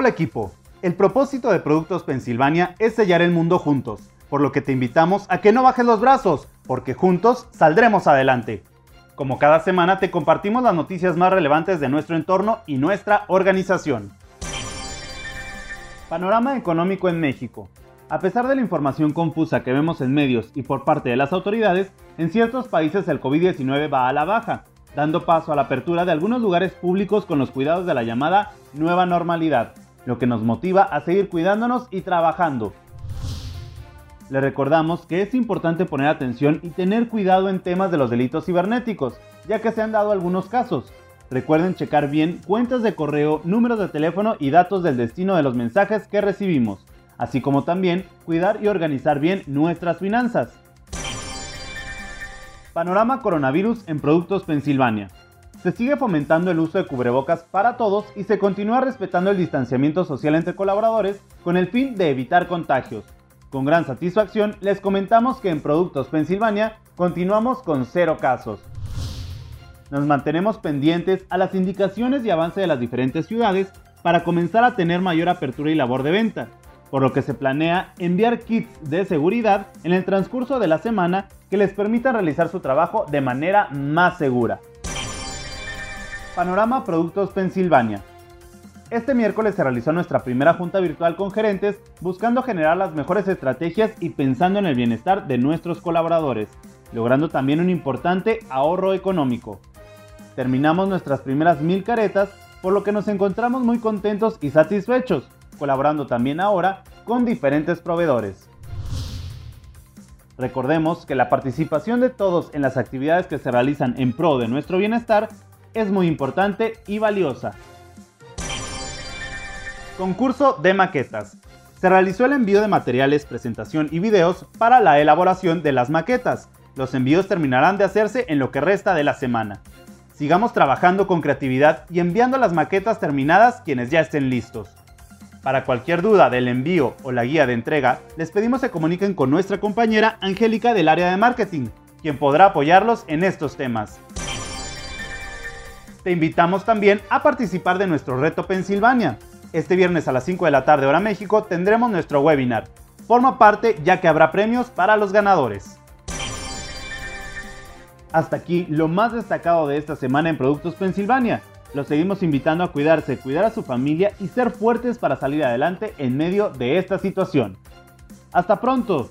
Hola equipo, el propósito de Productos Pensilvania es sellar el mundo juntos, por lo que te invitamos a que no bajes los brazos, porque juntos saldremos adelante. Como cada semana te compartimos las noticias más relevantes de nuestro entorno y nuestra organización. Panorama económico en México. A pesar de la información confusa que vemos en medios y por parte de las autoridades, en ciertos países el COVID-19 va a la baja, dando paso a la apertura de algunos lugares públicos con los cuidados de la llamada nueva normalidad, lo que nos motiva a seguir cuidándonos y trabajando. Le recordamos que es importante poner atención y tener cuidado en temas de los delitos cibernéticos, ya que se han dado algunos casos. Recuerden checar bien cuentas de correo, números de teléfono y datos del destino de los mensajes que recibimos, así como también cuidar y organizar bien nuestras finanzas. Panorama coronavirus en Productos Pensilvania. Se sigue fomentando el uso de cubrebocas para todos y se continúa respetando el distanciamiento social entre colaboradores con el fin de evitar contagios. Con gran satisfacción les comentamos que en Productos Pensilvania continuamos con cero casos. Nos mantenemos pendientes a las indicaciones y avance de las diferentes ciudades para comenzar a tener mayor apertura y labor de venta, por lo que se planea enviar kits de seguridad en el transcurso de la semana que les permitan realizar su trabajo de manera más segura. Panorama Productos Pensilvania. Este miércoles se realizó nuestra primera junta virtual con gerentes buscando generar las mejores estrategias y pensando en el bienestar de nuestros colaboradores, logrando también un importante ahorro económico. Terminamos nuestras primeras mil caretas, por lo que nos encontramos muy contentos y satisfechos, colaborando también ahora con diferentes proveedores. Recordemos que la participación de todos en las actividades que se realizan en pro de nuestro bienestar es muy importante y valiosa. Concurso de maquetas. Se realizó el envío de materiales, presentación y videos para la elaboración de las maquetas. Los envíos terminarán de hacerse en lo que resta de la semana. Sigamos trabajando con creatividad y enviando las maquetas terminadas quienes ya estén listos. Para cualquier duda del envío o la guía de entrega, les pedimos se comuniquen con nuestra compañera Angélica del área de marketing, quien podrá apoyarlos en estos temas. Te invitamos también a participar de nuestro reto Pensilvania. Este viernes a las 5 de la tarde hora México tendremos nuestro webinar. Forma parte ya que habrá premios para los ganadores. Hasta aquí lo más destacado de esta semana en Productos Pensilvania. Los seguimos invitando a cuidarse, cuidar a su familia y ser fuertes para salir adelante en medio de esta situación. Hasta pronto.